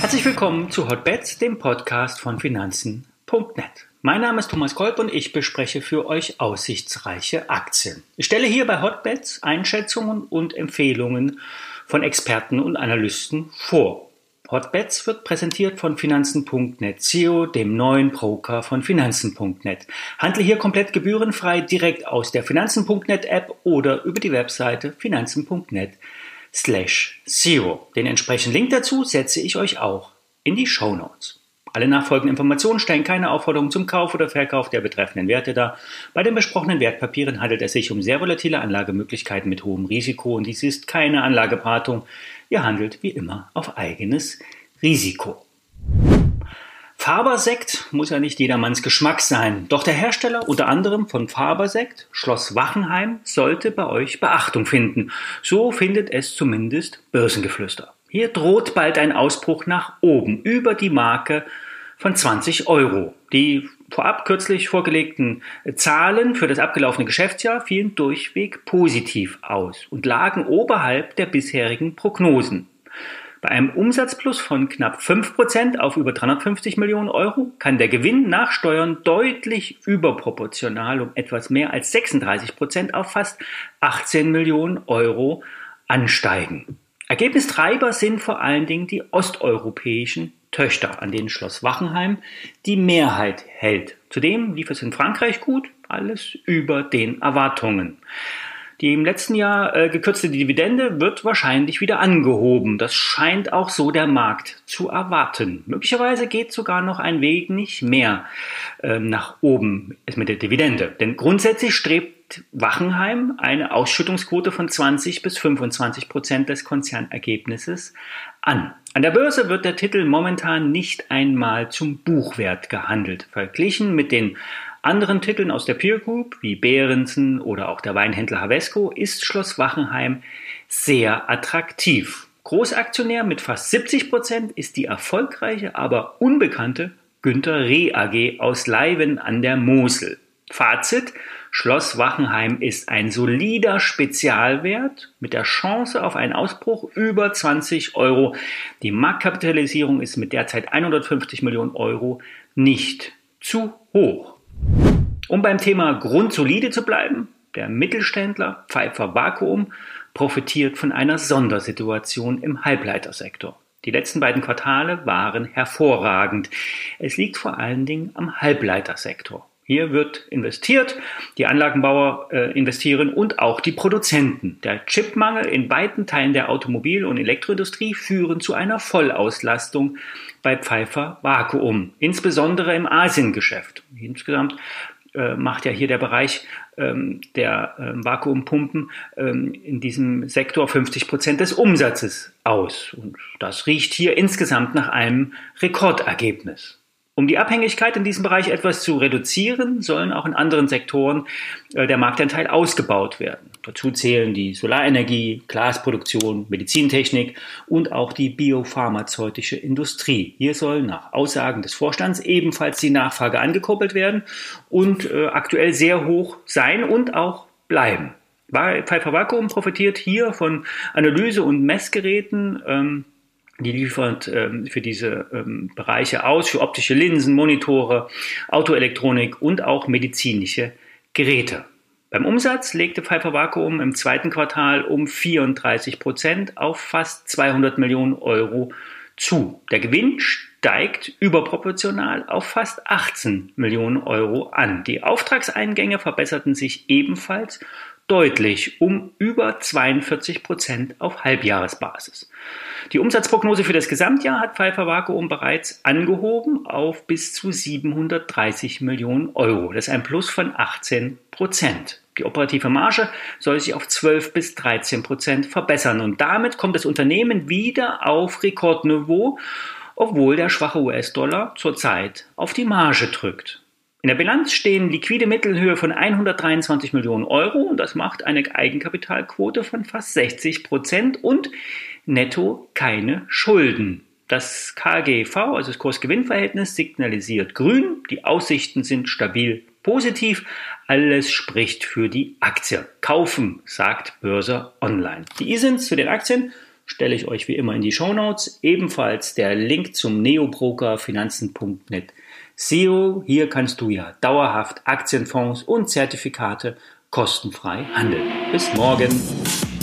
Herzlich willkommen zu Hotbets, dem Podcast von Finanzen.net. Mein Name ist Thomas Kolb und ich bespreche für euch aussichtsreiche Aktien. Ich stelle hier bei Hotbets Einschätzungen und Empfehlungen von Experten und Analysten vor. Hotbets wird präsentiert von Finanzen.net SEO, dem neuen Broker von Finanzen.net. Handle hier komplett gebührenfrei direkt aus der Finanzen.net App oder über die Webseite finanzen.net slash SEO. Den entsprechenden Link dazu setze ich euch auch in die Show Notes. Alle nachfolgenden Informationen stellen keine Aufforderung zum Kauf oder Verkauf der betreffenden Werte dar. Bei den besprochenen Wertpapieren handelt es sich um sehr volatile Anlagemöglichkeiten mit hohem Risiko und dies ist keine Anlageberatung. Ihr handelt wie immer auf eigenes Risiko. Fabersekt muss ja nicht jedermanns Geschmack sein, doch der Hersteller unter anderem von Fabersekt, Schloss Wachenheim, sollte bei euch Beachtung finden. So findet es zumindest Börsengeflüster. Hier droht bald ein Ausbruch nach oben über die Marke von 20 Euro. Die vorab kürzlich vorgelegten Zahlen für das abgelaufene Geschäftsjahr fielen durchweg positiv aus und lagen oberhalb der bisherigen Prognosen. Bei einem Umsatzplus von knapp 5% auf über 350 Millionen Euro kann der Gewinn nach Steuern deutlich überproportional um etwas mehr als 36% auf fast 18 Millionen Euro ansteigen. Ergebnistreiber sind vor allen Dingen die osteuropäischen Töchter, an denen Schloss Wachenheim die Mehrheit hält. Zudem lief es in Frankreich gut, alles über den Erwartungen. Die im letzten Jahr äh, gekürzte Dividende wird wahrscheinlich wieder angehoben. Das scheint auch so der Markt zu erwarten. Möglicherweise geht sogar noch ein Weg nicht mehr äh, nach oben mit der Dividende. Denn grundsätzlich strebt Wachenheim eine Ausschüttungsquote von 20 bis 25 Prozent des Konzernergebnisses an. An der Börse wird der Titel momentan nicht einmal zum Buchwert gehandelt. Verglichen mit den anderen Titeln aus der Peer Group wie Behrensen oder auch der Weinhändler Havesco ist Schloss Wachenheim sehr attraktiv. Großaktionär mit fast 70 Prozent ist die erfolgreiche, aber unbekannte Günter Reh AG aus Leiven an der Mosel. Fazit, Schloss Wachenheim ist ein solider Spezialwert mit der Chance auf einen Ausbruch über 20 Euro. Die Marktkapitalisierung ist mit derzeit 150 Millionen Euro nicht zu hoch. Um beim Thema grundsolide zu bleiben, der Mittelständler Pfeiffer Vakuum profitiert von einer Sondersituation im Halbleitersektor. Die letzten beiden Quartale waren hervorragend. Es liegt vor allen Dingen am Halbleitersektor. Hier wird investiert, die Anlagenbauer äh, investieren und auch die Produzenten. Der Chipmangel in weiten Teilen der Automobil- und Elektroindustrie führen zu einer Vollauslastung bei Pfeiffer Vakuum, insbesondere im Asiengeschäft. Insgesamt äh, macht ja hier der Bereich ähm, der ähm, Vakuumpumpen ähm, in diesem Sektor 50 Prozent des Umsatzes aus. Und das riecht hier insgesamt nach einem Rekordergebnis. Um die Abhängigkeit in diesem Bereich etwas zu reduzieren, sollen auch in anderen Sektoren äh, der Marktanteil ausgebaut werden. Dazu zählen die Solarenergie, Glasproduktion, Medizintechnik und auch die biopharmazeutische Industrie. Hier soll nach Aussagen des Vorstands ebenfalls die Nachfrage angekurbelt werden und äh, aktuell sehr hoch sein und auch bleiben. Pfeiffer Vakuum profitiert hier von Analyse- und Messgeräten. Die liefert ähm, für diese ähm, Bereiche aus, für optische Linsen, Monitore, Autoelektronik und auch medizinische Geräte. Beim Umsatz legte Pfeiffer Vakuum im zweiten Quartal um 34 Prozent auf fast 200 Millionen Euro zu. Der Gewinn steigt überproportional auf fast 18 Millionen Euro an. Die Auftragseingänge verbesserten sich ebenfalls deutlich um über 42 Prozent auf Halbjahresbasis. Die Umsatzprognose für das Gesamtjahr hat Pfeiffer Vakuum bereits angehoben auf bis zu 730 Millionen Euro. Das ist ein Plus von 18 Prozent. Die operative Marge soll sich auf 12 bis 13 Prozent verbessern und damit kommt das Unternehmen wieder auf Rekordniveau, obwohl der schwache US-Dollar zurzeit auf die Marge drückt. In der Bilanz stehen liquide Mittelhöhe von 123 Millionen Euro und das macht eine Eigenkapitalquote von fast 60 Prozent und netto keine Schulden. Das KGV, also das Kursgewinnverhältnis, signalisiert grün, die Aussichten sind stabil positiv, alles spricht für die Aktie. Kaufen, sagt Börse Online. Die ISINs zu den Aktien stelle ich euch wie immer in die Show Notes. Ebenfalls der Link zum neobrokerfinanzen.net SEO, hier kannst du ja dauerhaft Aktienfonds und Zertifikate kostenfrei handeln. Bis morgen!